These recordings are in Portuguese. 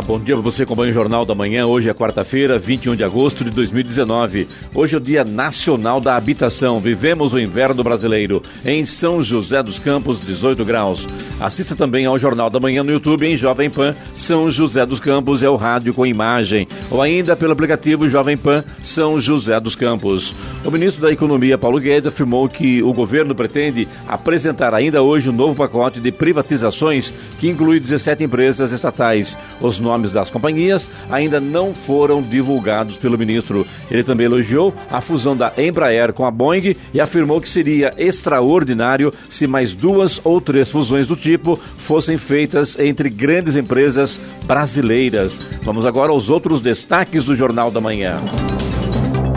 Bom dia para você acompanha o Jornal da Manhã. Hoje é quarta-feira, 21 de agosto de 2019. Hoje é o Dia Nacional da Habitação. Vivemos o inverno brasileiro. Em São José dos Campos, 18 graus. Assista também ao Jornal da Manhã no YouTube em Jovem Pan. São José dos Campos é o rádio com imagem. Ou ainda pelo aplicativo Jovem Pan São José dos Campos. O ministro da Economia, Paulo Guedes, afirmou que o governo pretende apresentar ainda hoje um novo pacote de privatizações que inclui 17 empresas estatais. Os nomes das companhias ainda não foram divulgados pelo ministro. Ele também elogiou a fusão da Embraer com a Boeing e afirmou que seria extraordinário se mais duas ou três fusões do tipo fossem feitas entre grandes empresas brasileiras. Vamos agora aos outros destaques do Jornal da Manhã.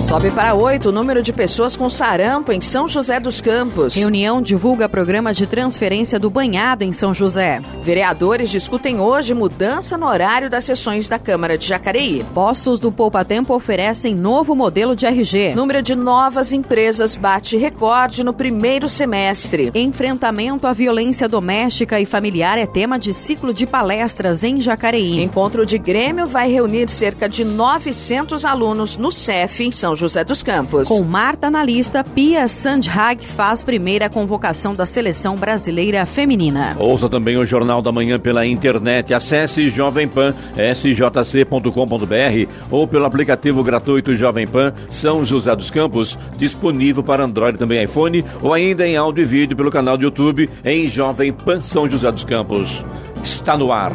Sobe para 8 o número de pessoas com sarampo em São José dos Campos. Reunião divulga programa de transferência do banhado em São José. Vereadores discutem hoje mudança no horário das sessões da Câmara de Jacareí. Postos do Poupa Tempo oferecem novo modelo de RG. Número de novas empresas bate recorde no primeiro semestre. Enfrentamento à violência doméstica e familiar é tema de ciclo de palestras em Jacareí. Encontro de Grêmio vai reunir cerca de 900 alunos no CEF em São José dos Campos. Com Marta na lista, Pia Sandhag faz primeira convocação da seleção brasileira feminina. Ouça também o Jornal da Manhã pela internet. Acesse Jovem Pan, sjc.com.br ou pelo aplicativo gratuito Jovem Pan São José dos Campos, disponível para Android também iPhone ou ainda em áudio e vídeo pelo canal do YouTube em Jovem Pan São José dos Campos. Está no ar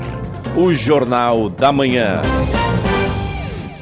o Jornal da Manhã.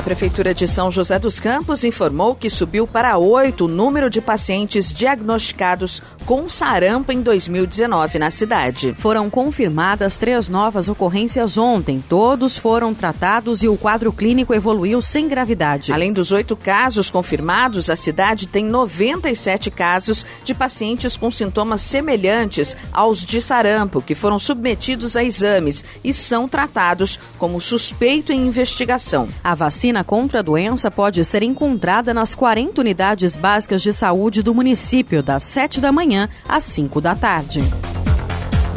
A Prefeitura de São José dos Campos informou que subiu para oito o número de pacientes diagnosticados com sarampo em 2019 na cidade. Foram confirmadas três novas ocorrências ontem. Todos foram tratados e o quadro clínico evoluiu sem gravidade. Além dos oito casos confirmados, a cidade tem 97 casos de pacientes com sintomas semelhantes aos de sarampo, que foram submetidos a exames e são tratados como suspeito em investigação. A vacina contra a doença pode ser encontrada nas 40 unidades básicas de saúde do município, das 7 da manhã às 5 da tarde.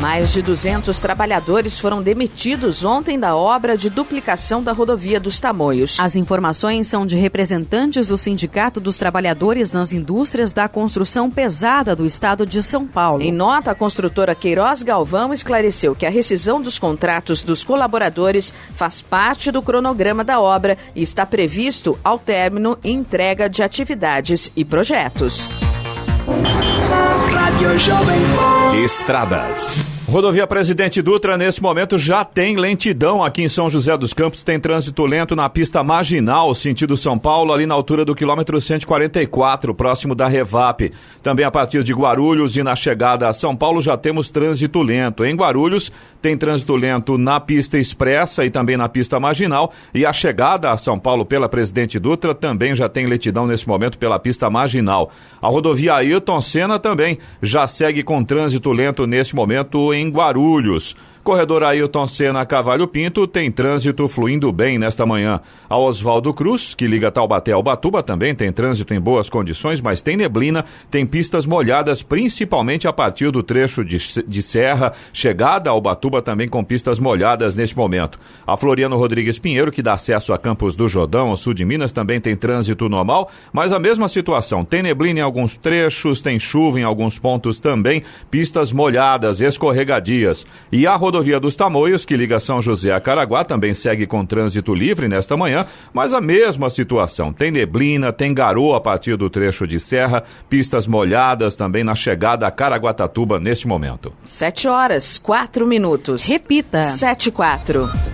Mais de 200 trabalhadores foram demitidos ontem da obra de duplicação da rodovia dos Tamoios. As informações são de representantes do Sindicato dos Trabalhadores nas Indústrias da Construção Pesada do Estado de São Paulo. Em nota, a construtora Queiroz Galvão esclareceu que a rescisão dos contratos dos colaboradores faz parte do cronograma da obra e está previsto ao término e entrega de atividades e projetos. Estradas. Rodovia Presidente Dutra, nesse momento, já tem lentidão aqui em São José dos Campos. Tem trânsito lento na pista marginal, sentido São Paulo, ali na altura do quilômetro 144, próximo da Revap. Também a partir de Guarulhos e na chegada a São Paulo já temos trânsito lento. Em Guarulhos, tem trânsito lento na pista expressa e também na pista marginal. E a chegada a São Paulo pela Presidente Dutra também já tem lentidão nesse momento pela pista marginal. A rodovia Ailton Senna também já segue com trânsito lento neste momento em Guarulhos. Corredor Ailton Senna Cavalho Pinto tem trânsito fluindo bem nesta manhã. A Oswaldo Cruz, que liga Taubaté ao Batuba, também tem trânsito em boas condições, mas tem neblina, tem pistas molhadas, principalmente a partir do trecho de, de serra, chegada ao Batuba também com pistas molhadas neste momento. A Floriano Rodrigues Pinheiro, que dá acesso a Campos do Jordão, ao sul de Minas, também tem trânsito normal, mas a mesma situação. Tem neblina em alguns trechos, tem chuva em alguns pontos também, pistas molhadas, escorregadias. E a rodovia dos Tamoios, que liga São José a Caraguá, também segue com trânsito livre nesta manhã, mas a mesma situação. Tem neblina, tem garoa a partir do trecho de serra, pistas molhadas também na chegada a Caraguatatuba neste momento. 7 horas, 4 minutos. Repita. 7 e 4.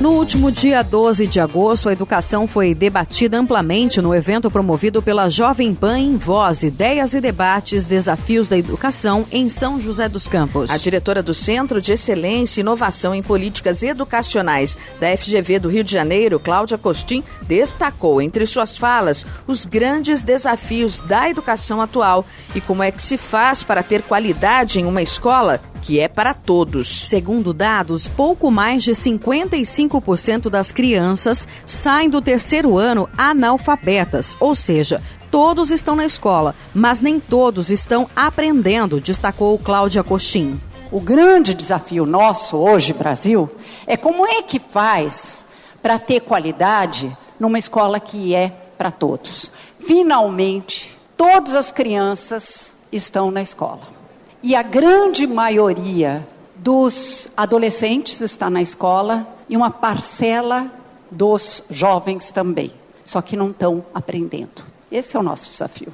No último dia 12 de agosto, a educação foi debatida amplamente no evento promovido pela Jovem Pan em Voz, Ideias e Debates, Desafios da Educação em São José dos Campos. A diretora do Centro de Excelência e Inovação em Políticas Educacionais da FGV do Rio de Janeiro, Cláudia Costin, destacou entre suas falas os grandes desafios da educação atual e como é que se faz para ter qualidade em uma escola que é para todos. Segundo dados, pouco mais de 55% das crianças saem do terceiro ano analfabetas, ou seja, todos estão na escola, mas nem todos estão aprendendo, destacou Cláudia Coxim. O grande desafio nosso hoje, Brasil, é como é que faz para ter qualidade numa escola que é para todos. Finalmente, todas as crianças estão na escola. E a grande maioria dos adolescentes está na escola e uma parcela dos jovens também. Só que não estão aprendendo. Esse é o nosso desafio.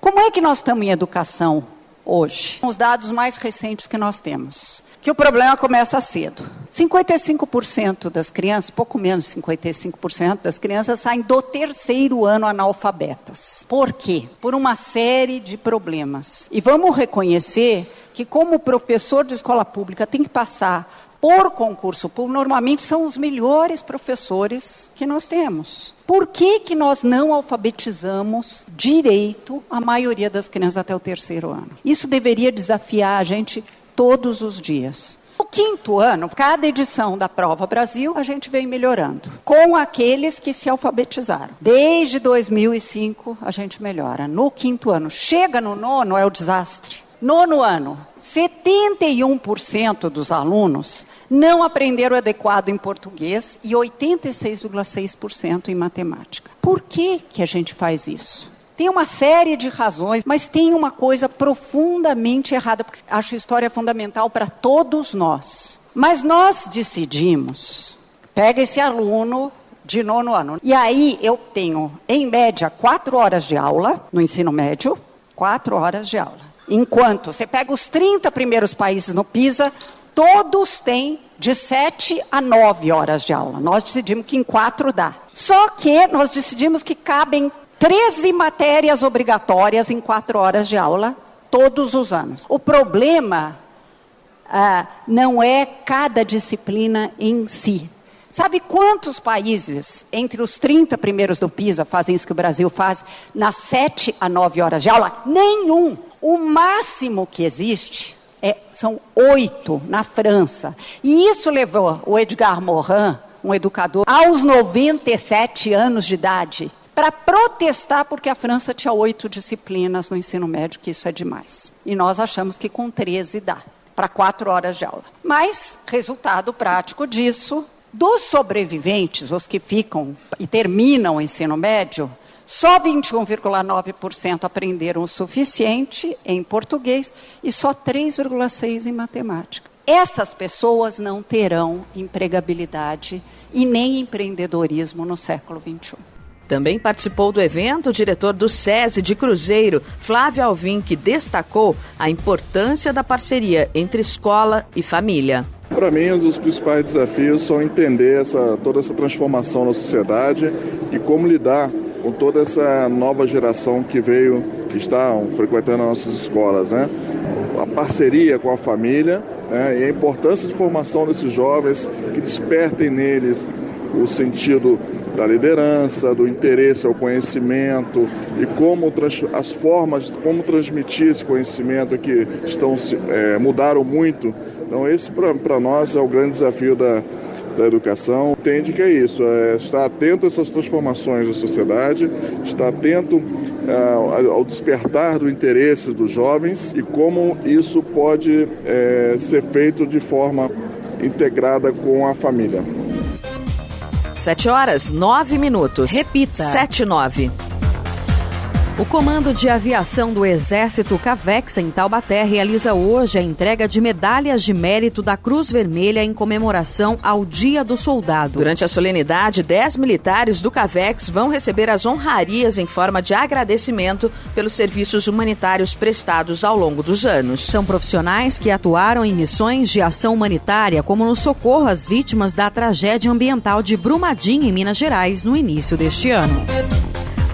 Como é que nós estamos em educação hoje? Os dados mais recentes que nós temos que o problema começa cedo. 55% das crianças, pouco menos de 55% das crianças saem do terceiro ano analfabetas. Por quê? Por uma série de problemas. E vamos reconhecer que como professor de escola pública tem que passar por concurso público, normalmente são os melhores professores que nós temos. Por que, que nós não alfabetizamos direito a maioria das crianças até o terceiro ano? Isso deveria desafiar a gente todos os dias. No quinto ano, cada edição da Prova Brasil, a gente vem melhorando. Com aqueles que se alfabetizaram. Desde 2005, a gente melhora. No quinto ano. Chega no nono, é o desastre. Nono ano, 71% dos alunos não aprenderam adequado em português e 86,6% em matemática. Por que, que a gente faz isso? Tem uma série de razões, mas tem uma coisa profundamente errada, porque acho a história fundamental para todos nós. Mas nós decidimos, pega esse aluno de nono ano. E aí eu tenho, em média, quatro horas de aula no ensino médio, quatro horas de aula. Enquanto você pega os 30 primeiros países no PISA, todos têm de 7 a 9 horas de aula. Nós decidimos que em quatro dá. Só que nós decidimos que cabem 13 matérias obrigatórias em quatro horas de aula, todos os anos. O problema ah, não é cada disciplina em si. Sabe quantos países, entre os 30 primeiros do PISA, fazem isso que o Brasil faz, nas 7 a 9 horas de aula? Nenhum. O máximo que existe é, são oito na França. E isso levou o Edgar Morin, um educador, aos 97 anos de idade, para protestar porque a França tinha oito disciplinas no ensino médio, que isso é demais. E nós achamos que com 13 dá, para quatro horas de aula. Mas, resultado prático disso, dos sobreviventes, os que ficam e terminam o ensino médio, só 21,9% aprenderam o suficiente em português e só 3,6% em matemática. Essas pessoas não terão empregabilidade e nem empreendedorismo no século XXI. Também participou do evento o diretor do SESI de Cruzeiro, Flávio Alvim, que destacou a importância da parceria entre escola e família. Para mim, os principais desafios são entender essa, toda essa transformação na sociedade e como lidar com toda essa nova geração que veio, que está frequentando as nossas escolas. Né? A parceria com a família né? e a importância de formação desses jovens, que despertem neles o sentido da liderança, do interesse ao conhecimento e como as formas, como transmitir esse conhecimento que estão é, mudaram muito. Então esse para nós é o grande desafio da, da educação. Entende que é isso, é estar atento a essas transformações da sociedade, estar atento é, ao despertar do interesse dos jovens e como isso pode é, ser feito de forma integrada com a família. 7 horas, 9 minutos. Repita. 7 9. O Comando de Aviação do Exército CAVEX em Taubaté realiza hoje a entrega de medalhas de mérito da Cruz Vermelha em comemoração ao Dia do Soldado. Durante a solenidade, 10 militares do CAVEX vão receber as honrarias em forma de agradecimento pelos serviços humanitários prestados ao longo dos anos. São profissionais que atuaram em missões de ação humanitária, como no socorro às vítimas da tragédia ambiental de Brumadinho, em Minas Gerais, no início deste ano.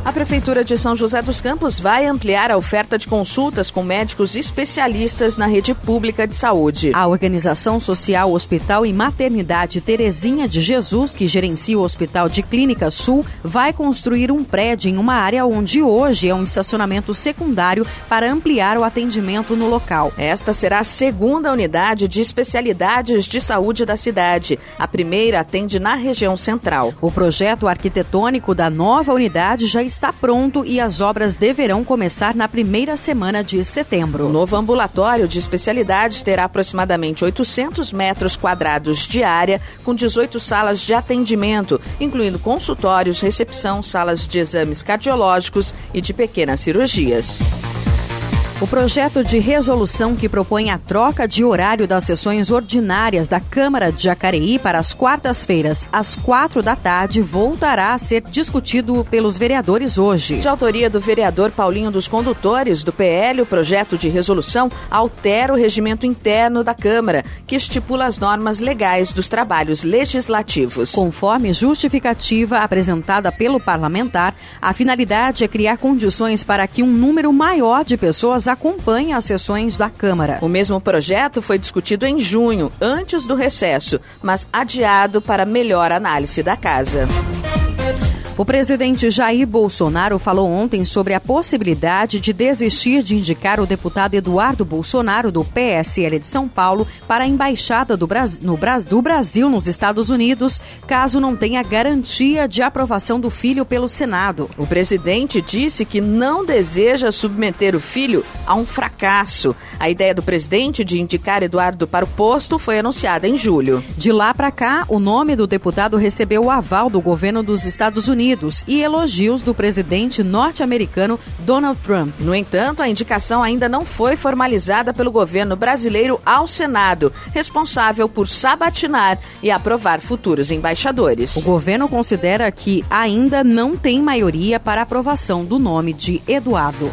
A Prefeitura de São José dos Campos vai ampliar a oferta de consultas com médicos especialistas na rede pública de saúde. A Organização Social Hospital e Maternidade Terezinha de Jesus, que gerencia o Hospital de Clínica Sul, vai construir um prédio em uma área onde hoje é um estacionamento secundário para ampliar o atendimento no local. Esta será a segunda unidade de especialidades de saúde da cidade. A primeira atende na região central. O projeto arquitetônico da nova unidade já está pronto e as obras deverão começar na primeira semana de setembro. O novo ambulatório de especialidades terá aproximadamente 800 metros quadrados de área, com 18 salas de atendimento, incluindo consultórios, recepção, salas de exames cardiológicos e de pequenas cirurgias. O projeto de resolução que propõe a troca de horário das sessões ordinárias da Câmara de Jacareí para as quartas-feiras, às quatro da tarde, voltará a ser discutido pelos vereadores hoje. De autoria do vereador Paulinho dos Condutores, do PL, o projeto de resolução altera o regimento interno da Câmara, que estipula as normas legais dos trabalhos legislativos. Conforme justificativa apresentada pelo parlamentar, a finalidade é criar condições para que um número maior de pessoas acompanhe as sessões da Câmara. O mesmo projeto foi discutido em junho, antes do recesso, mas adiado para melhor análise da Casa. O presidente Jair Bolsonaro falou ontem sobre a possibilidade de desistir de indicar o deputado Eduardo Bolsonaro, do PSL de São Paulo, para a embaixada do, Bras... no do Brasil nos Estados Unidos, caso não tenha garantia de aprovação do filho pelo Senado. O presidente disse que não deseja submeter o filho a um fracasso. A ideia do presidente de indicar Eduardo para o posto foi anunciada em julho. De lá para cá, o nome do deputado recebeu o aval do governo dos Estados Unidos Unidos e elogios do presidente norte-americano Donald Trump. No entanto, a indicação ainda não foi formalizada pelo governo brasileiro ao Senado, responsável por sabatinar e aprovar futuros embaixadores. O governo considera que ainda não tem maioria para aprovação do nome de Eduardo.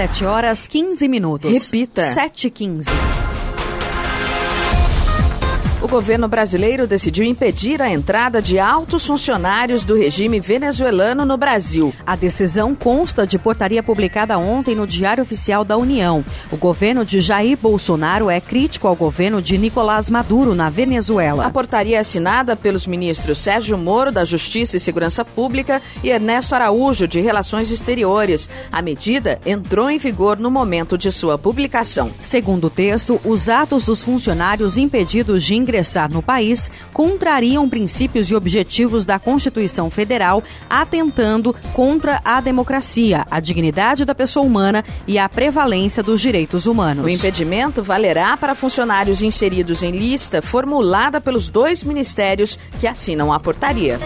7 horas 15 minutos. Repita. 7 e 15. O governo brasileiro decidiu impedir a entrada de altos funcionários do regime venezuelano no Brasil. A decisão consta de portaria publicada ontem no Diário Oficial da União. O governo de Jair Bolsonaro é crítico ao governo de Nicolás Maduro na Venezuela. A portaria é assinada pelos ministros Sérgio Moro, da Justiça e Segurança Pública, e Ernesto Araújo, de Relações Exteriores. A medida entrou em vigor no momento de sua publicação. Segundo o texto, os atos dos funcionários impedidos de ingressar no país contrariam princípios e objetivos da Constituição Federal, atentando contra a democracia, a dignidade da pessoa humana e a prevalência dos direitos humanos. O impedimento valerá para funcionários inseridos em lista formulada pelos dois ministérios que assinam a portaria.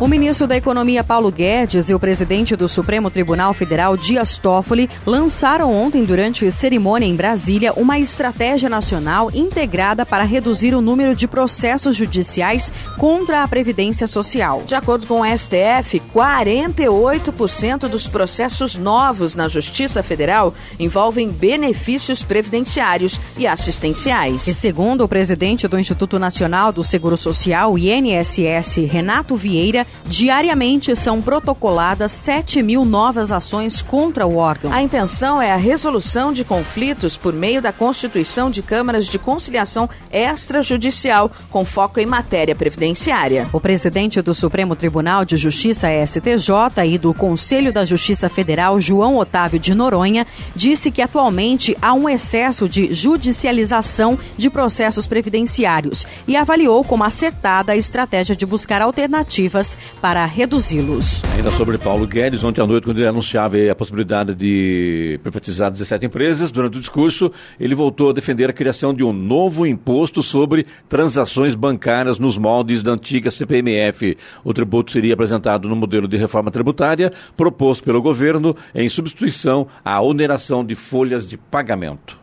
O ministro da Economia Paulo Guedes e o presidente do Supremo Tribunal Federal Dias Toffoli lançaram ontem, durante cerimônia em Brasília, uma estratégia nacional integrada para reduzir o número de processos judiciais contra a Previdência Social. De acordo com o STF, 48% dos processos novos na Justiça Federal envolvem benefícios previdenciários e assistenciais. E segundo o presidente do Instituto Nacional do Seguro Social, INSS, Renato Vieira, Diariamente são protocoladas 7 mil novas ações contra o órgão. A intenção é a resolução de conflitos por meio da constituição de câmaras de conciliação extrajudicial, com foco em matéria previdenciária. O presidente do Supremo Tribunal de Justiça, STJ, e do Conselho da Justiça Federal, João Otávio de Noronha, disse que atualmente há um excesso de judicialização de processos previdenciários e avaliou como acertada a estratégia de buscar alternativas para reduzi-los. Ainda sobre Paulo Guedes, ontem à noite, quando ele anunciava a possibilidade de privatizar 17 empresas, durante o discurso, ele voltou a defender a criação de um novo imposto sobre transações bancárias nos moldes da antiga CPMF. O tributo seria apresentado no modelo de reforma tributária proposto pelo governo em substituição à oneração de folhas de pagamento.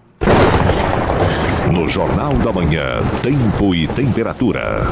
No Jornal da Manhã, Tempo e Temperatura.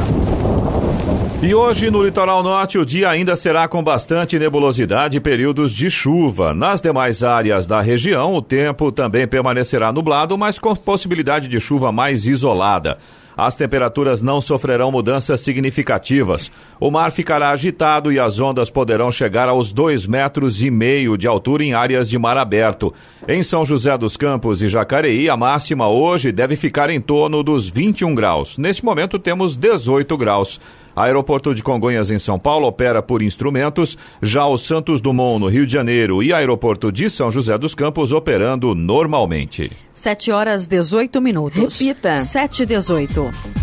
E hoje no litoral norte o dia ainda será com bastante nebulosidade e períodos de chuva. Nas demais áreas da região, o tempo também permanecerá nublado, mas com possibilidade de chuva mais isolada. As temperaturas não sofrerão mudanças significativas. O mar ficará agitado e as ondas poderão chegar aos dois metros e meio de altura em áreas de mar aberto. Em São José dos Campos e Jacareí, a máxima hoje deve ficar em torno dos 21 graus. Neste momento temos 18 graus. Aeroporto de Congonhas, em São Paulo, opera por instrumentos, já o Santos Dumont, no Rio de Janeiro, e Aeroporto de São José dos Campos operando normalmente. 7 horas 18 minutos. Repita. 7 e 18.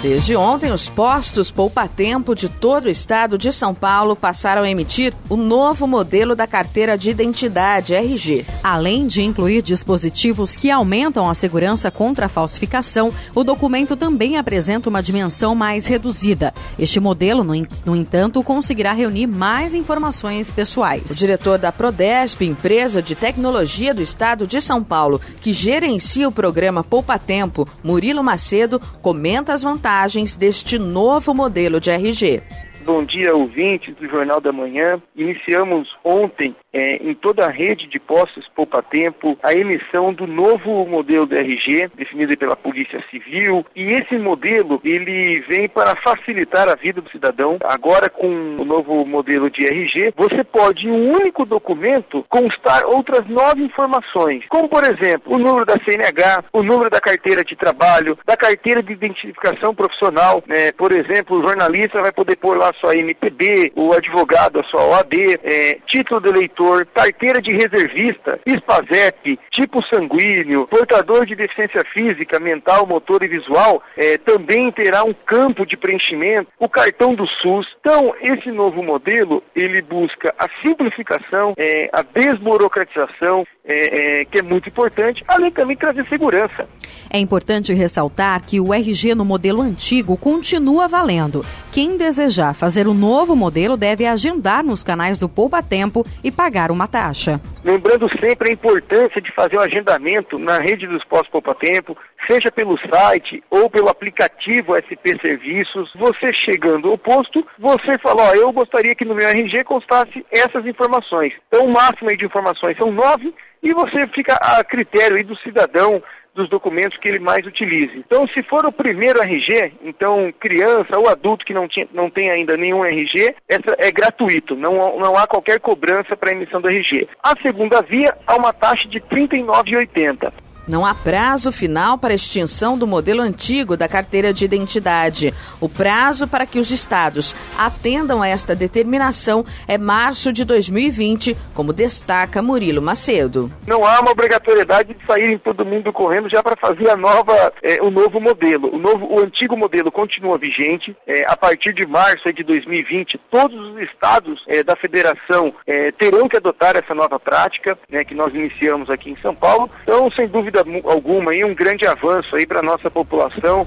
Desde ontem, os postos poupa-tempo de todo o estado de São Paulo passaram a emitir o novo modelo da carteira de identidade RG. Além de incluir dispositivos que aumentam a segurança contra a falsificação, o documento também apresenta uma dimensão mais reduzida. Este modelo, no, no entanto, conseguirá reunir mais informações pessoais. O diretor da Prodesp, empresa de tecnologia do estado de São Paulo, que gerencia o programa Poupa Tempo, Murilo Macedo, comenta as vantagens vantagens deste novo modelo de RG. Bom dia, ouvintes do Jornal da Manhã. Iniciamos ontem é, em toda a rede de postos Poupa Tempo a emissão do novo modelo do RG, definido pela Polícia Civil. E esse modelo ele vem para facilitar a vida do cidadão. Agora, com o novo modelo de RG, você pode, em um único documento, constar outras nove informações, como, por exemplo, o número da CNH, o número da carteira de trabalho, da carteira de identificação profissional. Né? Por exemplo, o jornalista vai poder pôr lá sua MPB, o advogado a sua OAB, é, título de eleitor carteira de reservista, SPASEP, tipo sanguíneo, portador de deficiência física, mental, motor e visual, é, também terá um campo de preenchimento, o cartão do SUS. Então, esse novo modelo, ele busca a simplificação, é, a desburocratização, é, é, que é muito importante, além também de trazer segurança. É importante ressaltar que o RG no modelo antigo continua valendo. Quem desejar fazer o novo modelo deve agendar nos canais do Poupa Tempo e pagar uma taxa. Lembrando sempre a importância de fazer o agendamento na rede dos postos Poupa Tempo, seja pelo site ou pelo aplicativo SP Serviços. Você chegando ao posto, você fala, ó, eu gostaria que no meu RG constasse essas informações. Então o máximo de informações são nove e você fica a critério do cidadão dos documentos que ele mais utilize. Então, se for o primeiro RG, então criança ou adulto que não, tinha, não tem ainda nenhum RG, essa é gratuito, não, não há qualquer cobrança para a emissão do RG. A segunda via, há uma taxa de R$ 39,80. Não há prazo final para extinção do modelo antigo da carteira de identidade. O prazo para que os estados atendam a esta determinação é março de 2020, como destaca Murilo Macedo. Não há uma obrigatoriedade de saírem todo mundo correndo já para fazer a nova, é, o novo modelo. O, novo, o antigo modelo continua vigente. É, a partir de março de 2020, todos os estados é, da federação é, terão que adotar essa nova prática né, que nós iniciamos aqui em São Paulo. Então, sem dúvida alguma, e um grande avanço aí para a nossa população.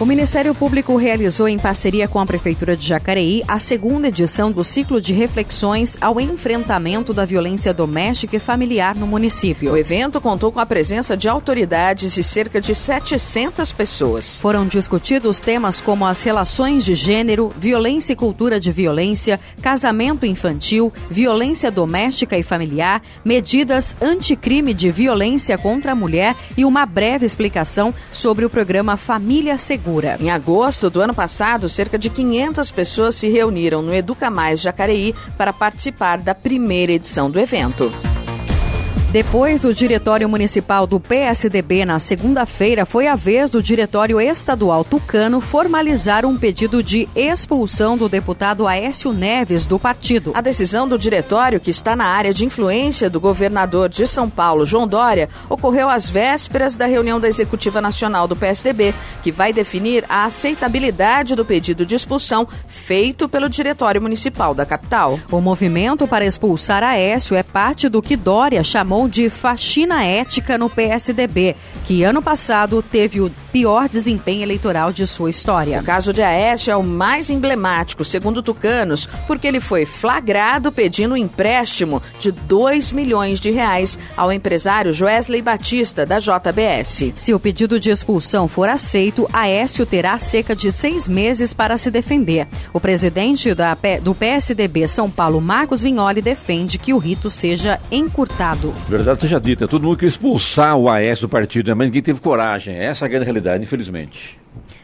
O Ministério Público realizou, em parceria com a Prefeitura de Jacareí, a segunda edição do ciclo de reflexões ao enfrentamento da violência doméstica e familiar no município. O evento contou com a presença de autoridades e cerca de 700 pessoas. Foram discutidos temas como as relações de gênero, violência e cultura de violência, casamento infantil, violência doméstica e familiar, medidas anticrime de violência contra a mulher e uma breve explicação sobre o programa Família Segura Em agosto do ano passado, cerca de 500 pessoas se reuniram no Educa Mais Jacareí para participar da primeira edição do evento. Depois do Diretório Municipal do PSDB na segunda-feira, foi a vez do Diretório Estadual Tucano formalizar um pedido de expulsão do deputado Aécio Neves do partido. A decisão do diretório, que está na área de influência do governador de São Paulo, João Dória, ocorreu às vésperas da reunião da Executiva Nacional do PSDB, que vai definir a aceitabilidade do pedido de expulsão feito pelo Diretório Municipal da capital. O movimento para expulsar Aécio é parte do que Dória chamou chamou de faxina ética no PSDB, que ano passado teve o pior desempenho eleitoral de sua história. O caso de Aécio é o mais emblemático, segundo Tucanos, porque ele foi flagrado pedindo um empréstimo de 2 milhões de reais ao empresário Joesley Batista, da JBS. Se o pedido de expulsão for aceito, Aécio terá cerca de seis meses para se defender. O presidente da, do PSDB São Paulo, Marcos Vignoli, defende que o rito seja encurtado. Verdade seja dita, todo mundo quer expulsar o AS do partido, né? mas ninguém teve coragem. Essa é a grande realidade, infelizmente.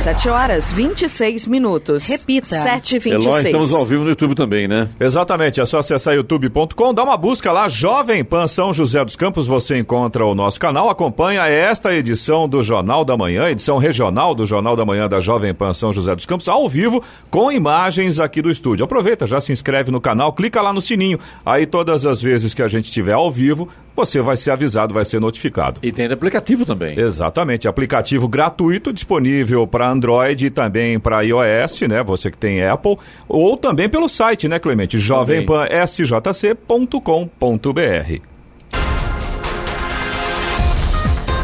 7 horas 26 minutos. Repita. 7 e 26 estamos ao vivo no YouTube também, né? Exatamente, é só acessar youtube.com, dá uma busca lá, Jovem Pan São José dos Campos, você encontra o nosso canal, acompanha esta edição do Jornal da Manhã, edição regional do Jornal da Manhã da Jovem Pan São José dos Campos, ao vivo, com imagens aqui do estúdio. Aproveita, já se inscreve no canal, clica lá no sininho, aí todas as vezes que a gente estiver ao vivo, você vai ser avisado, vai ser notificado. E tem aplicativo também. Exatamente, aplicativo gratuito disponível para Android e também para iOS, né? Você que tem Apple, ou também pelo site, né, Clemente? jovempan.sjc.com.br.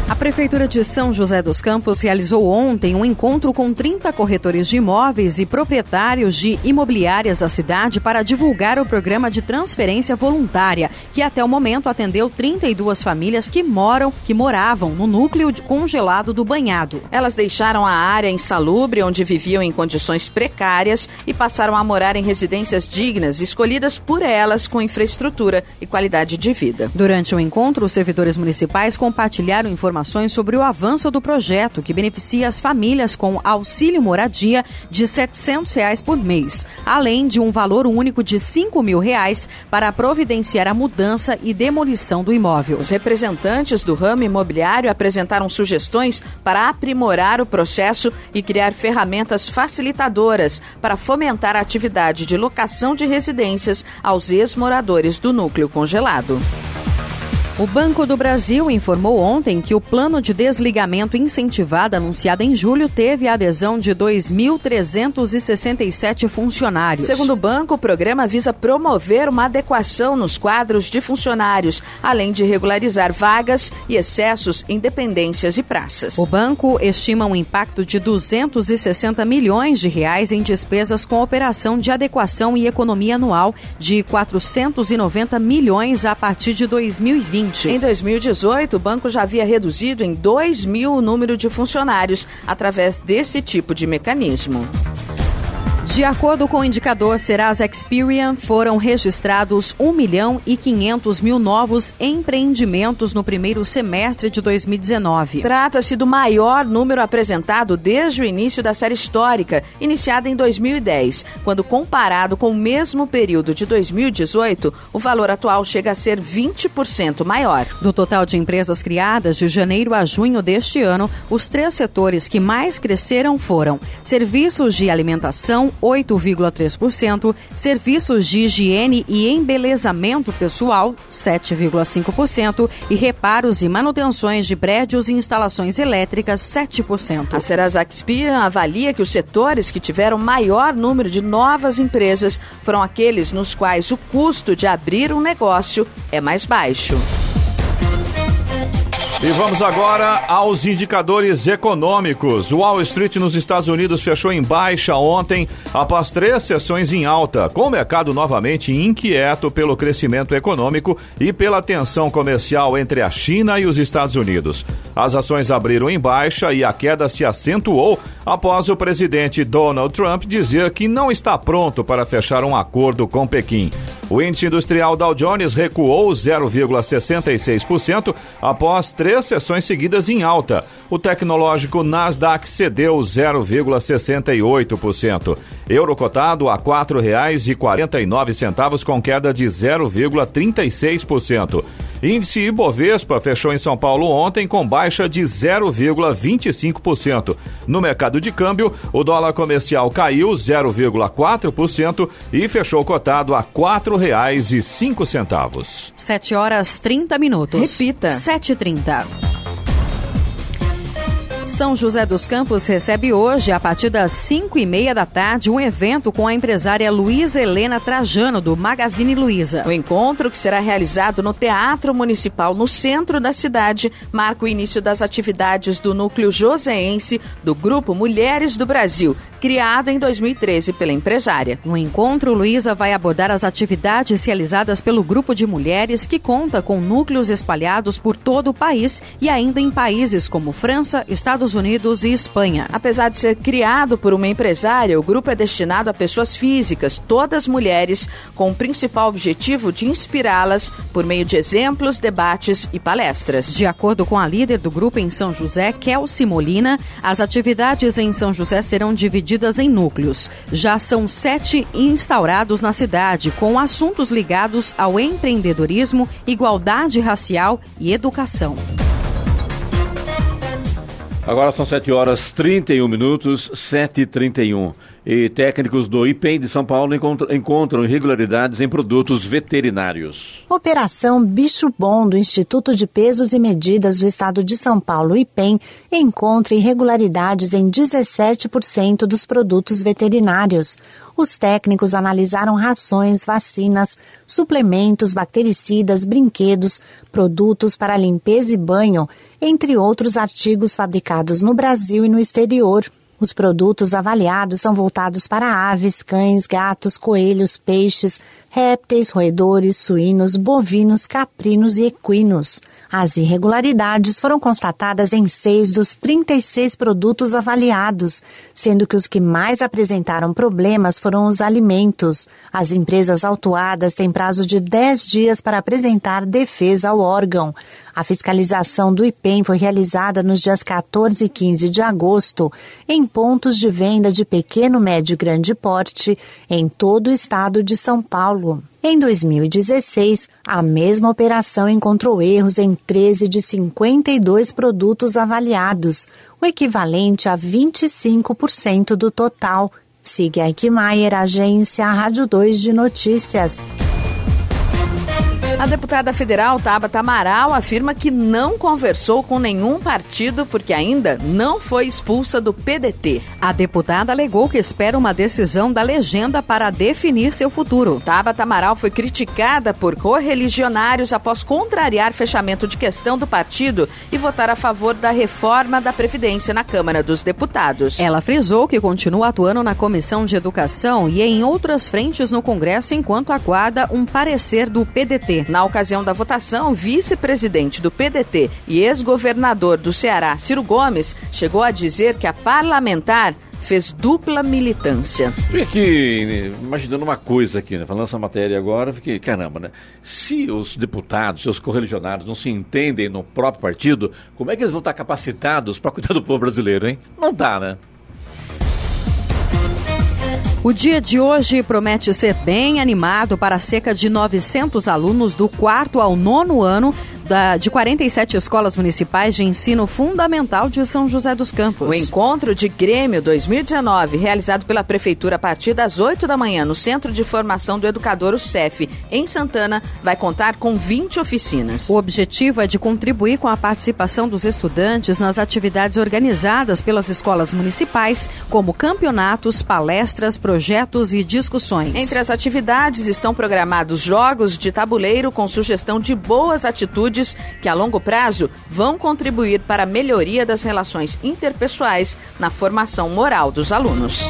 A Prefeitura de São José dos Campos realizou ontem um encontro com 30 corretores de imóveis e proprietários de imobiliárias da cidade para divulgar o programa de transferência voluntária, que até o momento atendeu 32 famílias que moram, que moravam no núcleo congelado do banhado. Elas deixaram a área insalubre onde viviam em condições precárias e passaram a morar em residências dignas, escolhidas por elas com infraestrutura e qualidade de vida. Durante o encontro, os servidores municipais compartilharam informações sobre o avanço do projeto, que beneficia as famílias com auxílio moradia de 700 reais por mês, além de um valor único de 5 mil reais para providenciar a mudança e demolição do imóvel. Os representantes do ramo imobiliário apresentaram sugestões para aprimorar o processo e criar ferramentas facilitadoras para fomentar a atividade de locação de residências aos ex-moradores do núcleo congelado. O Banco do Brasil informou ontem que o plano de desligamento incentivado anunciado em julho teve a adesão de 2.367 funcionários. Segundo o banco, o programa visa promover uma adequação nos quadros de funcionários, além de regularizar vagas e excessos em dependências e praças. O banco estima um impacto de 260 milhões de reais em despesas com operação de adequação e economia anual de 490 milhões a partir de 2020. Em 2018, o banco já havia reduzido em 2 mil o número de funcionários através desse tipo de mecanismo. De acordo com o indicador Serasa Experian, foram registrados 1 milhão e 500 mil novos empreendimentos no primeiro semestre de 2019. Trata-se do maior número apresentado desde o início da série histórica, iniciada em 2010, quando comparado com o mesmo período de 2018, o valor atual chega a ser 20% maior. Do total de empresas criadas de janeiro a junho deste ano, os três setores que mais cresceram foram serviços de alimentação, 8,3%, serviços de higiene e embelezamento pessoal, 7,5%, e reparos e manutenções de prédios e instalações elétricas, 7%. A Serasa Expia avalia que os setores que tiveram maior número de novas empresas foram aqueles nos quais o custo de abrir um negócio é mais baixo. E vamos agora aos indicadores econômicos. O Wall Street nos Estados Unidos fechou em baixa ontem, após três sessões em alta, com o mercado novamente inquieto pelo crescimento econômico e pela tensão comercial entre a China e os Estados Unidos. As ações abriram em baixa e a queda se acentuou após o presidente Donald Trump dizer que não está pronto para fechar um acordo com Pequim. O índice industrial Dow Jones recuou 0,66% após três sessões seguidas em alta. O tecnológico Nasdaq cedeu 0,68%. Euro cotado a R$ 4,49 com queda de 0,36%. Índice Ibovespa fechou em São Paulo ontem com baixa de 0,25%. No mercado de câmbio, o dólar comercial caiu 0,4% e fechou cotado a R$ 4,05. 7 horas 30 minutos. Repita. 7h30. Yeah. São José dos Campos recebe hoje, a partir das 5 e meia da tarde, um evento com a empresária Luísa Helena Trajano, do Magazine Luiza. O encontro, que será realizado no Teatro Municipal, no centro da cidade, marca o início das atividades do núcleo joseense do Grupo Mulheres do Brasil, criado em 2013 pela empresária. No encontro, Luísa vai abordar as atividades realizadas pelo grupo de mulheres que conta com núcleos espalhados por todo o país e ainda em países como França, Estados Unidos e Espanha. Apesar de ser criado por uma empresária, o grupo é destinado a pessoas físicas, todas mulheres, com o principal objetivo de inspirá-las por meio de exemplos, debates e palestras. De acordo com a líder do grupo em São José, Kelsey Molina, as atividades em São José serão divididas em núcleos. Já são sete instaurados na cidade, com assuntos ligados ao empreendedorismo, igualdade racial e educação. Agora são 7 horas 31 minutos, 7 e 31 e técnicos do IPEM de São Paulo encontram irregularidades em produtos veterinários. Operação Bicho Bom do Instituto de Pesos e Medidas do Estado de São Paulo, IPEM, encontra irregularidades em 17% dos produtos veterinários. Os técnicos analisaram rações, vacinas, suplementos, bactericidas, brinquedos, produtos para limpeza e banho, entre outros artigos fabricados no Brasil e no exterior. Os produtos avaliados são voltados para aves, cães, gatos, coelhos, peixes, répteis, roedores, suínos, bovinos, caprinos e equinos. As irregularidades foram constatadas em seis dos 36 produtos avaliados, sendo que os que mais apresentaram problemas foram os alimentos. As empresas autuadas têm prazo de 10 dias para apresentar defesa ao órgão. A fiscalização do IPEM foi realizada nos dias 14 e 15 de agosto em pontos de venda de pequeno, médio e grande porte em todo o estado de São Paulo. Em 2016, a mesma operação encontrou erros em 13 de 52 produtos avaliados, o equivalente a 25% do total. Siga Eichmeier, agência Rádio 2 de Notícias. A deputada federal Tabata Amaral afirma que não conversou com nenhum partido porque ainda não foi expulsa do PDT. A deputada alegou que espera uma decisão da legenda para definir seu futuro. Tabata Amaral foi criticada por correligionários após contrariar fechamento de questão do partido e votar a favor da reforma da Previdência na Câmara dos Deputados. Ela frisou que continua atuando na Comissão de Educação e em outras frentes no Congresso enquanto aguarda um parecer do PDT. Na ocasião da votação, vice-presidente do PDT e ex-governador do Ceará, Ciro Gomes, chegou a dizer que a parlamentar fez dupla militância. Fiquei aqui imaginando uma coisa aqui, né? falando essa matéria agora, fiquei, caramba, né? Se os deputados, seus correligionários não se entendem no próprio partido, como é que eles vão estar capacitados para cuidar do povo brasileiro, hein? Não dá, né? O dia de hoje promete ser bem animado para cerca de 900 alunos do quarto ao nono ano da, de 47 escolas municipais de ensino fundamental de São José dos Campos. O encontro de Grêmio 2019, realizado pela Prefeitura a partir das 8 da manhã no Centro de Formação do Educador, o CEF, em Santana, vai contar com 20 oficinas. O objetivo é de contribuir com a participação dos estudantes nas atividades organizadas pelas escolas municipais, como campeonatos, palestras, projetos e discussões. Entre as atividades estão programados jogos de tabuleiro com sugestão de boas atitudes atitudes que, a longo prazo, vão contribuir para a melhoria das relações interpessoais na formação moral dos alunos.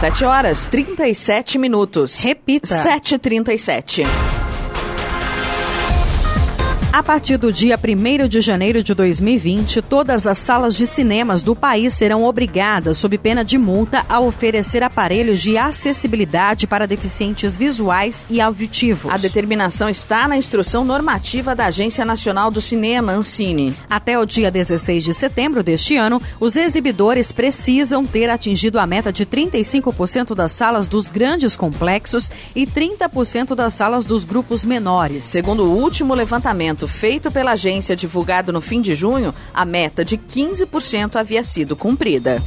7 horas 37 minutos. Repita. 7h37. A partir do dia 1 de janeiro de 2020, todas as salas de cinemas do país serão obrigadas, sob pena de multa, a oferecer aparelhos de acessibilidade para deficientes visuais e auditivos. A determinação está na instrução normativa da Agência Nacional do Cinema, Ancine. Até o dia 16 de setembro deste ano, os exibidores precisam ter atingido a meta de 35% das salas dos grandes complexos e 30% das salas dos grupos menores. Segundo o último levantamento feito pela agência divulgado no fim de junho, a meta de 15% havia sido cumprida.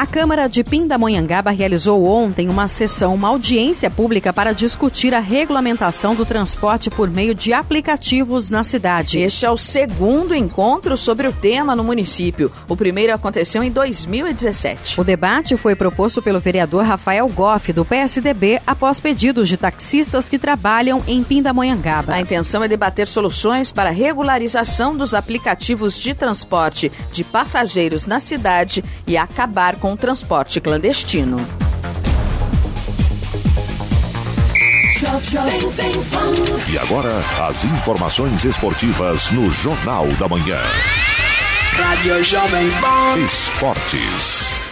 A Câmara de Pindamonhangaba realizou ontem uma sessão, uma audiência pública para discutir a regulamentação do transporte por meio de aplicativos na cidade. Este é o segundo encontro sobre o tema no município. O primeiro aconteceu em 2017. O debate foi proposto pelo vereador Rafael Goff, do PSDB, após pedidos de taxistas que trabalham em Pindamonhangaba. A intenção é debater soluções para a regularização dos aplicativos de transporte de passageiros na cidade e acabar com o transporte clandestino. E agora, as informações esportivas no Jornal da Manhã. Rádio Jovem Pan. Esportes.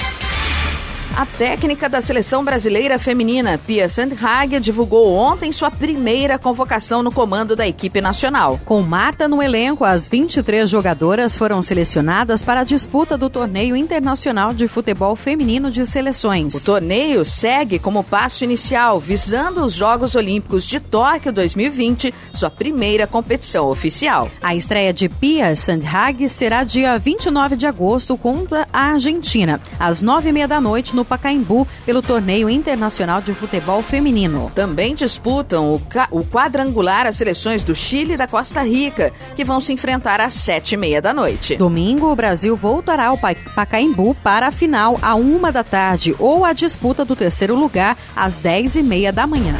A técnica da seleção brasileira feminina, Pia Sandhage, divulgou ontem sua primeira convocação no comando da equipe nacional. Com Marta no elenco, as 23 jogadoras foram selecionadas para a disputa do Torneio Internacional de Futebol Feminino de Seleções. O torneio segue como passo inicial, visando os Jogos Olímpicos de Tóquio 2020, sua primeira competição oficial. A estreia de Pia Sandhage será dia 29 de agosto contra a Argentina, às nove e meia da noite no Pacaembu pelo Torneio Internacional de Futebol Feminino. Também disputam o, o, quadrangular as seleções do Chile e da Costa Rica, que vão se enfrentar às sete e meia da noite. Domingo, o Brasil voltará ao Pacaembu para a final à uma da tarde ou a disputa do terceiro lugar às dez e meia da manhã.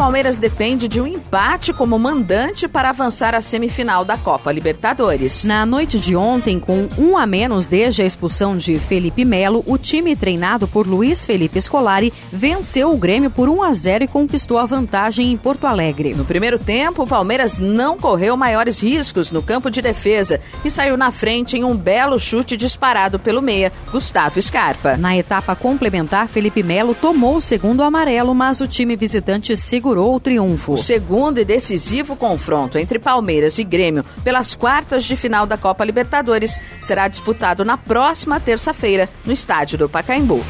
Palmeiras depende de um empate como mandante para avançar à semifinal da Copa Libertadores. Na noite de ontem, com um a menos desde a expulsão de Felipe Melo, o time treinado por Luiz Felipe Scolari venceu o Grêmio por 1 a 0 e conquistou a vantagem em Porto Alegre. No primeiro tempo, o Palmeiras não correu maiores riscos no campo de defesa e saiu na frente em um belo chute disparado pelo meia, Gustavo Scarpa. Na etapa complementar, Felipe Melo tomou o segundo amarelo, mas o time visitante se segurou o triunfo. O segundo e decisivo confronto entre Palmeiras e Grêmio pelas quartas de final da Copa Libertadores será disputado na próxima terça-feira no estádio do Pacaembu.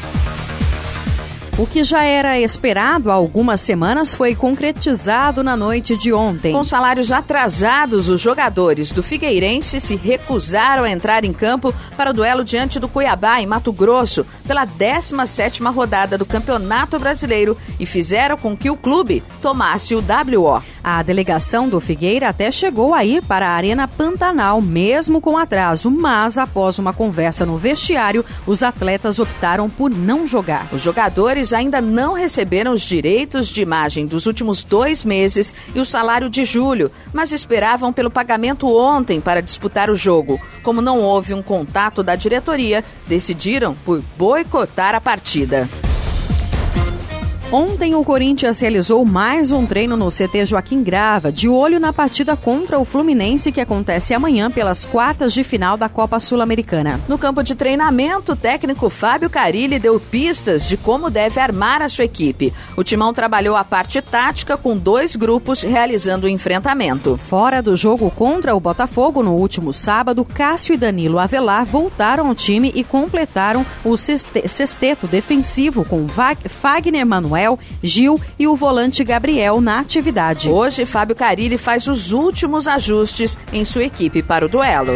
O que já era esperado há algumas semanas foi concretizado na noite de ontem. Com salários atrasados, os jogadores do Figueirense se recusaram a entrar em campo para o duelo diante do Cuiabá, em Mato Grosso, pela 17ª rodada do Campeonato Brasileiro e fizeram com que o clube tomasse o WO. A delegação do Figueira até chegou a ir para a Arena Pantanal, mesmo com atraso, mas após uma conversa no vestiário, os atletas optaram por não jogar. Os jogadores ainda não receberam os direitos de imagem dos últimos dois meses e o salário de julho, mas esperavam pelo pagamento ontem para disputar o jogo. Como não houve um contato da diretoria, decidiram por boicotar a partida. Ontem o Corinthians realizou mais um treino no CT Joaquim Grava, de olho na partida contra o Fluminense que acontece amanhã pelas quartas de final da Copa Sul-Americana. No campo de treinamento, o técnico Fábio Carilli deu pistas de como deve armar a sua equipe. O timão trabalhou a parte tática com dois grupos realizando o enfrentamento. Fora do jogo contra o Botafogo no último sábado, Cássio e Danilo Avelar voltaram ao time e completaram o sexteto defensivo com Fagner Manuel Samuel, Gil e o volante Gabriel na atividade. Hoje, Fábio Carilli faz os últimos ajustes em sua equipe para o duelo.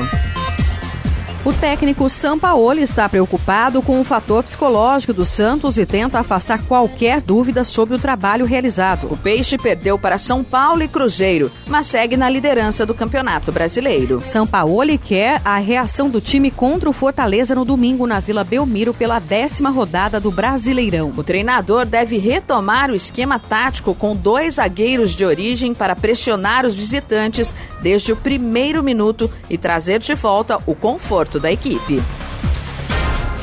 O técnico Sampaoli está preocupado com o fator psicológico do Santos e tenta afastar qualquer dúvida sobre o trabalho realizado. O Peixe perdeu para São Paulo e Cruzeiro, mas segue na liderança do Campeonato Brasileiro. Sampaoli quer a reação do time contra o Fortaleza no domingo na Vila Belmiro pela décima rodada do Brasileirão. O treinador deve retomar o esquema tático com dois zagueiros de origem para pressionar os visitantes desde o primeiro minuto e trazer de volta o conforto da equipe.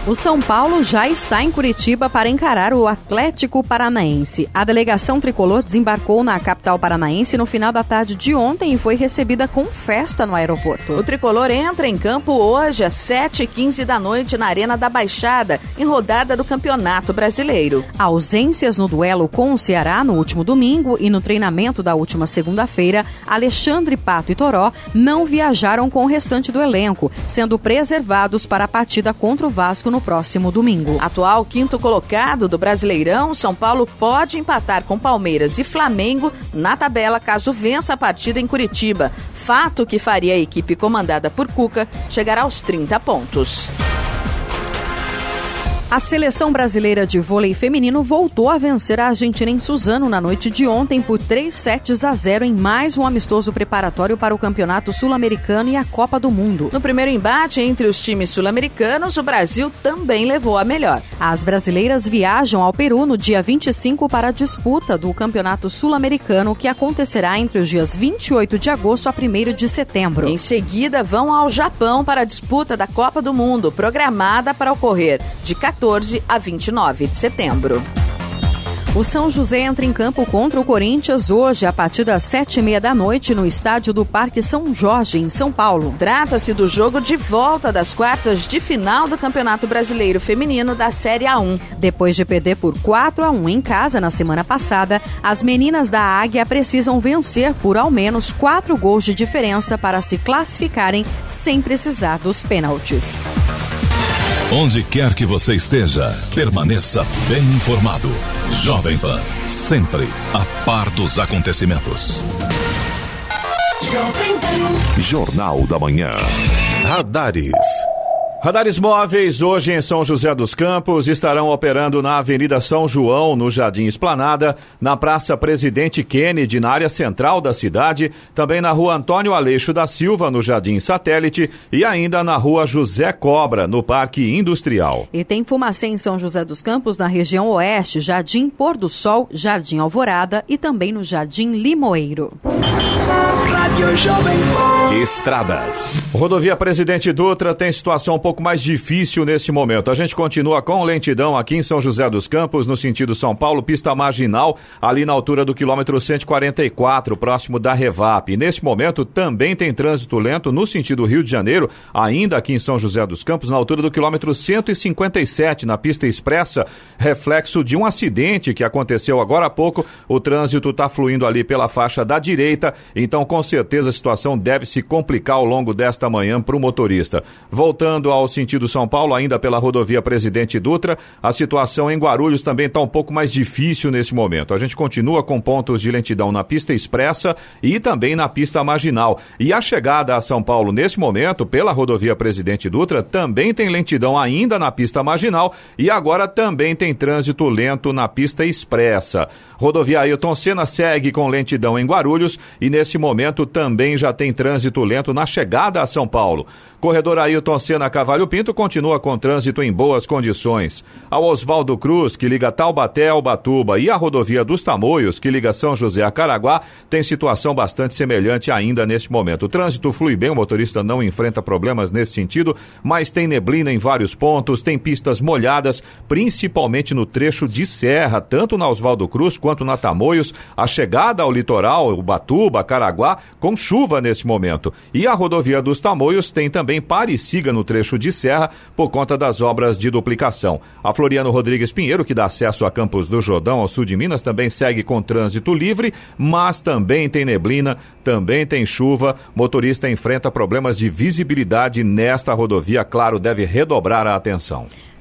O São Paulo já está em Curitiba para encarar o Atlético Paranaense. A delegação tricolor desembarcou na capital paranaense no final da tarde de ontem e foi recebida com festa no aeroporto. O tricolor entra em campo hoje às 7h15 da noite na Arena da Baixada, em rodada do Campeonato Brasileiro. Ausências no duelo com o Ceará no último domingo e no treinamento da última segunda-feira, Alexandre Pato e Toró não viajaram com o restante do elenco, sendo preservados para a partida contra o Vasco no próximo domingo. Atual quinto colocado do Brasileirão, São Paulo pode empatar com Palmeiras e Flamengo na tabela caso vença a partida em Curitiba. Fato que faria a equipe comandada por Cuca chegar aos 30 pontos. A seleção brasileira de vôlei feminino voltou a vencer a Argentina em Suzano na noite de ontem por 3 sets a 0 em mais um amistoso preparatório para o Campeonato Sul-Americano e a Copa do Mundo. No primeiro embate entre os times sul-americanos, o Brasil também levou a melhor. As brasileiras viajam ao Peru no dia 25 para a disputa do Campeonato Sul-Americano, que acontecerá entre os dias 28 de agosto a 1 de setembro. Em seguida, vão ao Japão para a disputa da Copa do Mundo, programada para ocorrer de 14 14 a 29 de setembro. O São José entra em campo contra o Corinthians hoje, a partir das sete e meia da noite, no estádio do Parque São Jorge, em São Paulo. Trata-se do jogo de volta das quartas de final do Campeonato Brasileiro Feminino da Série A1. Depois de perder por 4 a 1 em casa na semana passada, as meninas da Águia precisam vencer por ao menos quatro gols de diferença para se classificarem sem precisar dos pênaltis. Onde quer que você esteja, permaneça bem informado. Jovem Pan, sempre a par dos acontecimentos. Jornal da Manhã. Radares. Radares móveis hoje em São José dos Campos estarão operando na Avenida São João, no Jardim Esplanada, na Praça Presidente Kennedy, na área central da cidade, também na Rua Antônio Aleixo da Silva, no Jardim Satélite e ainda na Rua José Cobra, no Parque Industrial. E tem fumacê em São José dos Campos, na região oeste, Jardim Pôr do Sol, Jardim Alvorada e também no Jardim Limoeiro. Rádio Jovem Pan. Estradas. Rodovia Presidente Dutra tem situação um pouco mais difícil nesse momento. A gente continua com lentidão aqui em São José dos Campos, no sentido São Paulo, pista marginal, ali na altura do quilômetro 144, próximo da Revap. E nesse momento também tem trânsito lento no sentido Rio de Janeiro, ainda aqui em São José dos Campos, na altura do quilômetro 157, na pista expressa, reflexo de um acidente que aconteceu agora há pouco. O trânsito está fluindo ali pela faixa da direita, então com certeza a situação deve se complicar ao longo desta manhã para o motorista. Voltando ao sentido São Paulo, ainda pela rodovia Presidente Dutra, a situação em Guarulhos também está um pouco mais difícil nesse momento. A gente continua com pontos de lentidão na pista expressa e também na pista marginal. E a chegada a São Paulo nesse momento, pela rodovia Presidente Dutra, também tem lentidão ainda na pista marginal e agora também tem trânsito lento na pista expressa. Rodovia Ailton Senna segue com lentidão em Guarulhos e nesse momento também já tem trânsito lento na chegada a São Paulo. Corredor Ailton Senna Cavalho Pinto continua com trânsito em boas condições. A Oswaldo Cruz, que liga Taubaté ao Batuba, e a rodovia dos Tamoios, que liga São José a Caraguá, tem situação bastante semelhante ainda neste momento. O trânsito flui bem, o motorista não enfrenta problemas nesse sentido, mas tem neblina em vários pontos, tem pistas molhadas, principalmente no trecho de serra, tanto na Oswaldo Cruz quanto na Tamoios. A chegada ao litoral, o Batuba, Caraguá, com chuva nesse momento. E a rodovia dos Tamoios tem também pare e siga no trecho de serra por conta das obras de duplicação. A Floriano Rodrigues Pinheiro, que dá acesso a Campos do Jordão, ao sul de Minas, também segue com trânsito livre, mas também tem neblina, também tem chuva. Motorista enfrenta problemas de visibilidade nesta rodovia, claro, deve redobrar a atenção.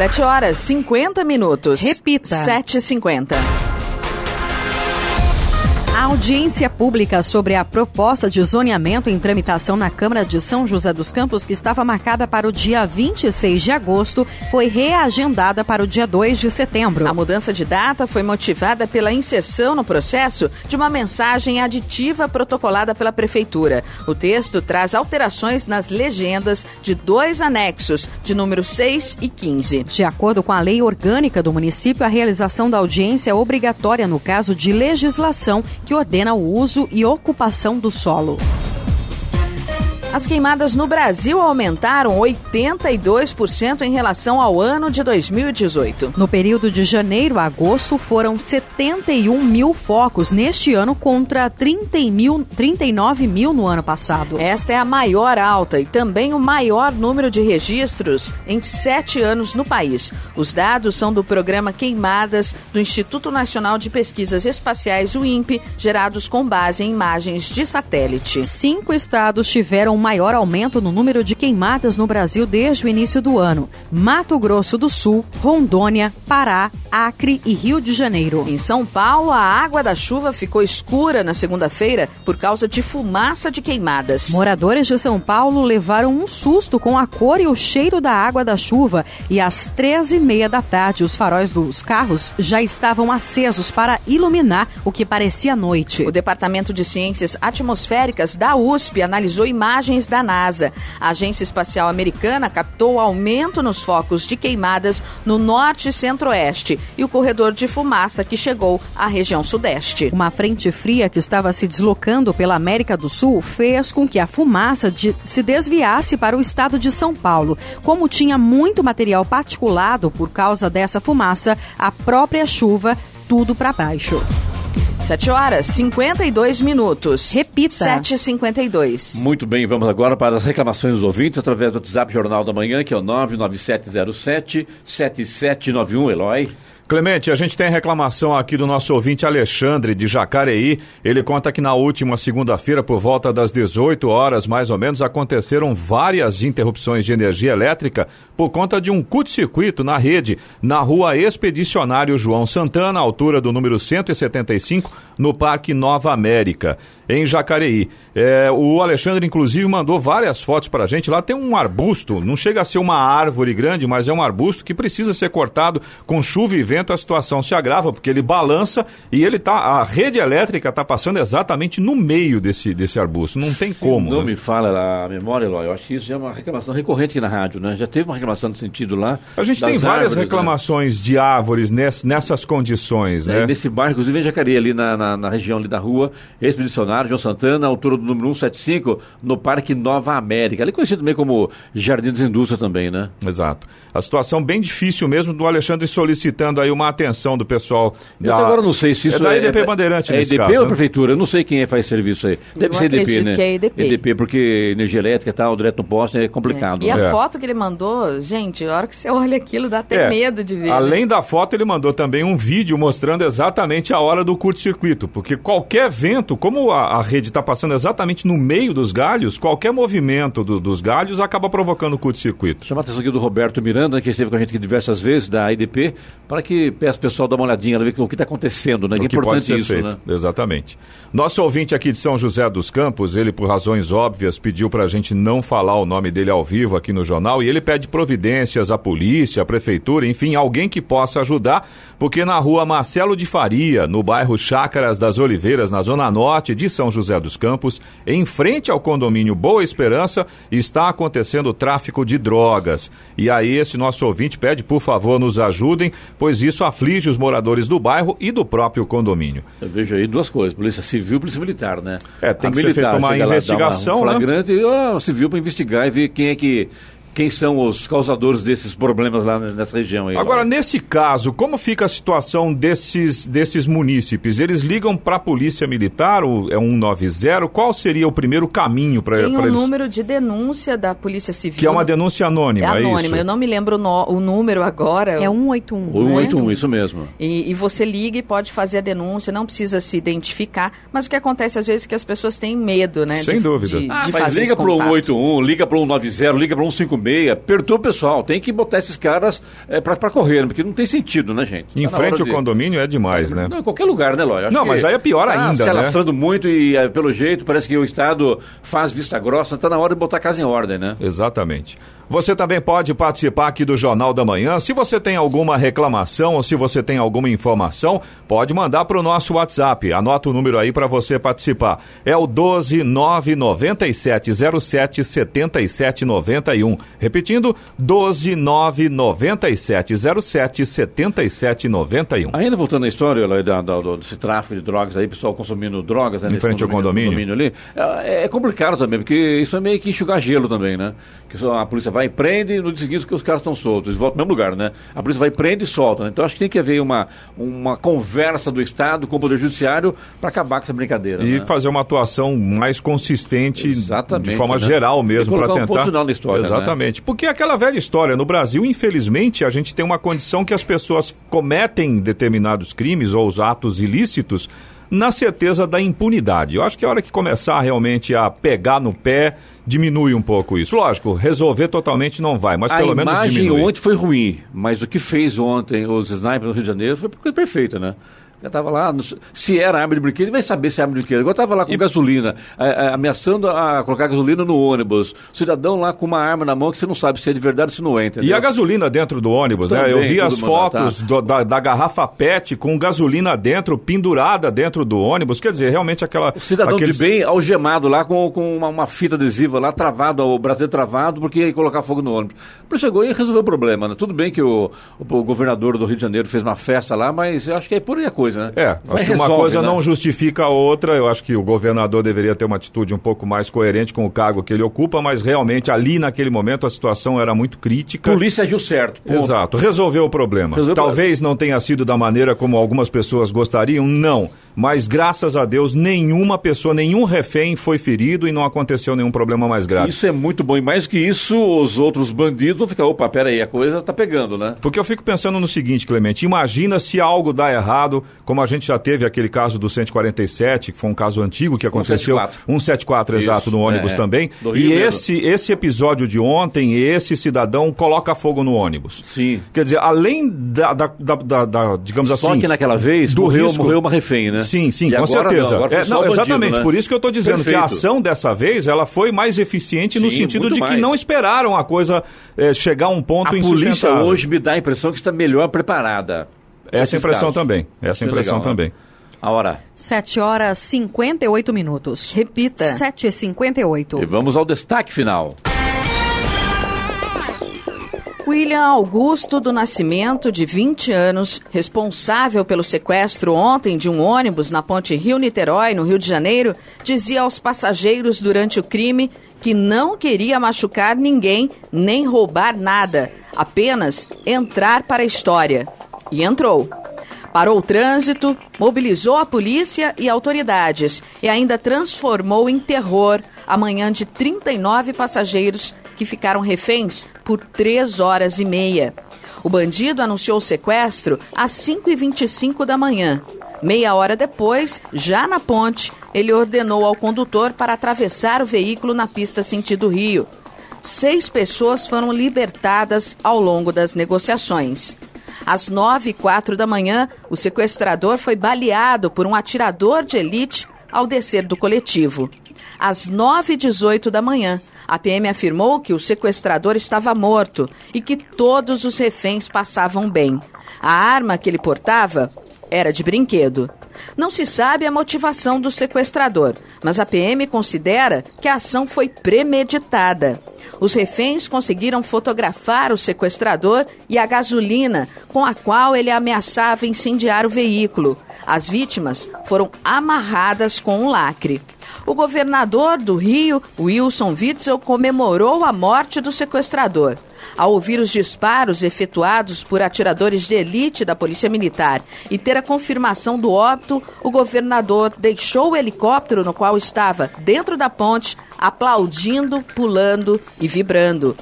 7 horas 50 minutos. Repita. 7h50. A audiência pública sobre a proposta de zoneamento em tramitação na Câmara de São José dos Campos, que estava marcada para o dia 26 de agosto, foi reagendada para o dia 2 de setembro. A mudança de data foi motivada pela inserção no processo de uma mensagem aditiva protocolada pela Prefeitura. O texto traz alterações nas legendas de dois anexos, de número 6 e 15. De acordo com a lei orgânica do município, a realização da audiência é obrigatória no caso de legislação que ordena o uso e ocupação do solo. As queimadas no Brasil aumentaram 82% em relação ao ano de 2018. No período de janeiro a agosto, foram 71 mil focos neste ano contra 30 mil, 39 mil no ano passado. Esta é a maior alta e também o maior número de registros em sete anos no país. Os dados são do programa Queimadas do Instituto Nacional de Pesquisas Espaciais, o INPE, gerados com base em imagens de satélite. Cinco estados tiveram maior aumento no número de queimadas no Brasil desde o início do ano: Mato Grosso do Sul, Rondônia, Pará, Acre e Rio de Janeiro. Em São Paulo, a água da chuva ficou escura na segunda-feira por causa de fumaça de queimadas. Moradores de São Paulo levaram um susto com a cor e o cheiro da água da chuva e às 13h30 da tarde os faróis dos carros já estavam acesos para iluminar o que parecia noite. O Departamento de Ciências Atmosféricas da USP analisou imagens da NASA. A Agência Espacial Americana captou aumento nos focos de queimadas no norte e centro-oeste e o corredor de fumaça que chegou à região sudeste. Uma frente fria que estava se deslocando pela América do Sul fez com que a fumaça de, se desviasse para o estado de São Paulo. Como tinha muito material particulado por causa dessa fumaça, a própria chuva tudo para baixo. 7 horas 52 minutos. Repita. 7h52. Muito bem, vamos agora para as reclamações dos ouvintes através do WhatsApp Jornal da Manhã, que é o 99707 7791, Eloy. Clemente, a gente tem reclamação aqui do nosso ouvinte Alexandre de Jacareí. Ele conta que na última segunda-feira, por volta das 18 horas, mais ou menos, aconteceram várias interrupções de energia elétrica por conta de um curto-circuito na rede, na rua Expedicionário João Santana, altura do número 175, no Parque Nova América, em Jacareí. É, o Alexandre, inclusive, mandou várias fotos para a gente. Lá tem um arbusto, não chega a ser uma árvore grande, mas é um arbusto que precisa ser cortado com chuva e vento. A situação se agrava porque ele balança e ele tá, a rede elétrica está passando exatamente no meio desse, desse arbusto. Não tem Se como. Não né? me fala a memória, Eloy. Eu acho que isso já é uma reclamação recorrente aqui na rádio, né? Já teve uma reclamação no sentido lá. A gente tem várias árvores, né? reclamações de árvores ness- nessas condições, É, né? Nesse bairro, inclusive em Jacareí, ali na, na, na região ali da rua Expedicionário, João Santana, altura do número 175, no Parque Nova América. Ali conhecido também como Jardim das Indústrias também, né? Exato. A situação bem difícil mesmo do Alexandre solicitando aí uma atenção do pessoal Eu da... até agora não sei se isso é da EDP Bandeirante É EDP caso, ou né? Prefeitura? Eu não sei quem é que faz serviço aí. Deve Eu ser EDP, né? que é EDP. EDP, porque energia elétrica e tal, direto no poste, é complicado. E a né? É. foto que ele mandou, gente, a hora que você olha aquilo, dá até É, medo de ver. né? Além da foto, ele mandou também um vídeo mostrando exatamente a hora do curto-circuito, porque qualquer vento, como a, a rede está passando exatamente no meio dos galhos, qualquer movimento do- dos galhos acaba provocando curto-circuito. Chama a atenção aqui do Roberto Miranda, que esteve com a gente aqui diversas vezes, da IDP, para que peça o pessoal dar uma olhadinha, ver o que está acontecendo, né? o Que é importante ser isso, feito. né? Exatamente. Nosso ouvinte aqui de São José dos Campos, ele, por razões óbvias, pediu para a gente não falar o nome dele ao vivo aqui no jornal e ele pede providências à polícia, à prefeitura, enfim, alguém que possa ajudar, porque na rua Marcelo de Faria, no bairro Chácaras das Oliveiras, na zona norte de São José dos Campos, em frente ao condomínio Boa Esperança, está acontecendo tráfico de drogas. E aí, esse nosso ouvinte pede, por favor, nos ajudem, pois isso aflige os moradores do bairro e do próprio condomínio. Eu vejo aí duas coisas, polícia civil e polícia militar, né? É, tem A que ser militar feita uma chega lá, investigação, um né? flagrante e ó, civil para investigar e ver quem é que quem são os causadores desses problemas lá nessa região. Aí, Agora, nesse caso, como fica a situação desses, desses munícipes? Eles ligam para a Polícia Militar, o, é 190? Qual seria o primeiro caminho para Tem um eles? número de denúncia da Polícia Civil. Que é uma denúncia anônima, É é anônima, isso? eu não me lembro o, no- o número agora. É 181. O 181, isso mesmo. E, e você liga e pode fazer a denúncia, não precisa se identificar. Mas o que acontece às vezes é que as pessoas têm medo, né? Sem de, dúvida. De, Ah, de mas fazer liga pro contato. 181, liga pro 190, liga pro 156, perturba o pessoal. Tem que botar esses caras é, pra, pra correr, porque não tem sentido, né, gente? Em Tá frente ao de- condomínio é demais, né? Não, em qualquer lugar, né, Lóia? Não, que mas aí é pior tá ainda, se né? alastrando muito e, é, pelo jeito, parece que o Estado faz vista grossa. Tá na hora de botar a casa em ordem, né? Exatamente. Você também pode participar aqui do Jornal da Manhã. Se você tem alguma reclamação ou se você tem alguma informação, pode mandar para o nosso WhatsApp. Anota o número aí para você participar. É o 1299707 7791. Repetindo, 1299707 7791. Ainda voltando à história Lóia, da, da, do- desse tráfico de drogas aí, pessoal consumindo drogas né, Em frente ao condomínio? ali, é, é complicado também, porque isso é meio que enxugar gelo também, né? Que a polícia vai e prende no dia seguinte que os caras estão soltos, eles voltam no mesmo lugar, né? A polícia vai e prende e solta, né? Então acho que tem que haver uma, uma conversa do Estado com o Poder Judiciário para acabar com essa brincadeira. E né? fazer uma atuação mais consistente Exatamente, de forma né? geral mesmo para um tentar. ponto final na história, né? Exatamente. Porque é aquela velha história, no Brasil, infelizmente, a gente tem uma condição que as pessoas cometem determinados crimes ou os atos ilícitos na certeza da impunidade. Eu acho que a hora que começar realmente a pegar no pé, diminui um pouco isso. Lógico, resolver totalmente não vai, mas a pelo menos imagem diminui. ontem foi ruim, mas o que fez ontem os snipers no Rio de Janeiro foi perfeita, né? Eu tava lá, se era arma de brinquedo, ele vai saber se é arma de brinquedo. Agora tava lá com gasolina, a- a- ameaçando a colocar gasolina no ônibus. Cidadão lá com uma arma na mão que você não sabe se é de verdade ou se não é, entendeu? E a gasolina dentro do ônibus, né? Eu Também, vi as mandado, fotos tá? do- da, da garrafa PET com gasolina dentro, pendurada dentro do ônibus. Quer dizer, realmente aquela. O cidadão aqueles- de bem algemado lá com, com uma, uma fita adesiva lá, travado, o braço dele travado, porque ia colocar fogo no ônibus. Ele chegou e resolveu o problema, né? Tudo bem que o, o, o governador do Rio de Janeiro fez uma festa lá, mas eu acho que é por aí a coisa, né? É, Vai acho que uma coisa né? não justifica a outra. Eu acho que o governador deveria ter uma atitude um pouco mais coerente com o cargo que ele ocupa, mas realmente ali naquele momento a situação era muito crítica. Polícia agiu certo. ponto. Exato, resolveu o problema. Resolveu Talvez não tenha sido da maneira como algumas pessoas gostariam, não. Mas graças a Deus, nenhuma pessoa, nenhum refém foi ferido e não aconteceu nenhum problema mais grave. Isso é muito bom. E mais que isso, os outros bandidos vão ficar, opa, peraí, a coisa tá pegando, né? Porque eu fico pensando no seguinte, Clemente, imagina se algo dá errado, como a gente já teve aquele caso do 147, que foi um caso antigo que aconteceu, 174. 174 Isso, exato, no ônibus é, é. também. E mesmo. esse esse episódio de ontem, esse cidadão coloca fogo no ônibus. Sim. Quer dizer, além da, da, da- da- digamos Só assim, que naquela vez do morreu, risco- morreu uma refém, né? Sim, sim, E com agora certeza. Não, agora É, só não, o bandido, exatamente, né? por isso que eu estou dizendo que a Perfeito. ação dessa vez ela foi mais eficiente no Sim, sentido muito de que mais. não esperaram a coisa eh, chegar a um ponto A polícia hoje me dá a impressão que está melhor preparada. Essa impressão casos. também. Essa impressão legal, né? também. A hora. 7 horas 58 minutos. Repita. 7h58. E vamos ao destaque final. William Augusto do Nascimento, de 20 anos, responsável pelo sequestro ontem de um ônibus na ponte Rio-Niterói, no Rio de Janeiro, dizia aos passageiros durante o crime que não queria machucar ninguém nem roubar nada, apenas entrar para a história. E entrou. Parou o trânsito, mobilizou a polícia e autoridades e ainda transformou em terror a manhã de 39 passageiros que ficaram reféns por três horas e meia. O bandido anunciou o sequestro às 5h25 da manhã. Meia hora depois, já na ponte, ele ordenou ao condutor para atravessar o veículo na pista sentido Rio. Seis pessoas foram libertadas ao longo das negociações. Às nove e quatro da manhã, o sequestrador foi baleado por um atirador de elite ao descer do coletivo. Às nove e dezoito da manhã, a PM afirmou que o sequestrador estava morto e que todos os reféns passavam bem. A arma que ele portava era de brinquedo. Não se sabe a motivação do sequestrador, mas a PM considera que a ação foi premeditada. Os reféns conseguiram fotografar o sequestrador e a gasolina com a qual ele ameaçava incendiar o veículo. As vítimas foram amarradas com um lacre. O governador do Rio, Wilson Witzel, comemorou a morte do sequestrador. Ao ouvir os disparos efetuados por atiradores de elite da Polícia Militar e ter a confirmação do óbito, o governador deixou o helicóptero no qual estava dentro da ponte, aplaudindo, pulando e vibrando.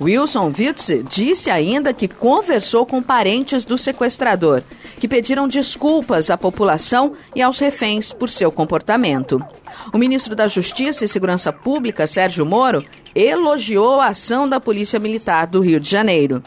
Wilson Witze disse ainda que conversou com parentes do sequestrador, que pediram desculpas à população e aos reféns por seu comportamento. O ministro da Justiça e Segurança Pública, Sérgio Moro, elogiou a ação da Polícia Militar do Rio de Janeiro.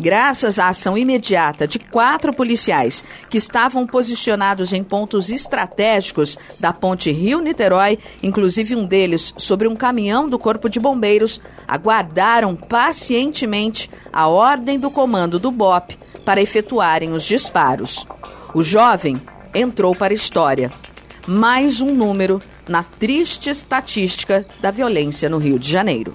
Graças à ação imediata de quatro policiais que estavam posicionados em pontos estratégicos da ponte Rio-Niterói, inclusive um deles sobre um caminhão do Corpo de Bombeiros, aguardaram pacientemente a ordem do comando do BOP para efetuarem os disparos. O jovem entrou para a história. Mais um número na triste estatística da violência no Rio de Janeiro.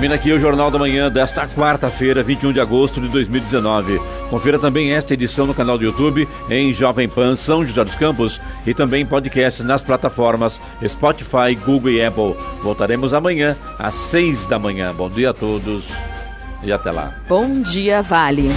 Termina aqui o Jornal da Manhã desta quarta-feira, 21 de agosto de 2019. Confira também esta edição no canal do YouTube em Jovem Pan São José dos Campos e também podcast nas plataformas Spotify, Google e Apple. Voltaremos amanhã às seis da manhã. Bom dia a todos e até lá. Bom dia, Vale.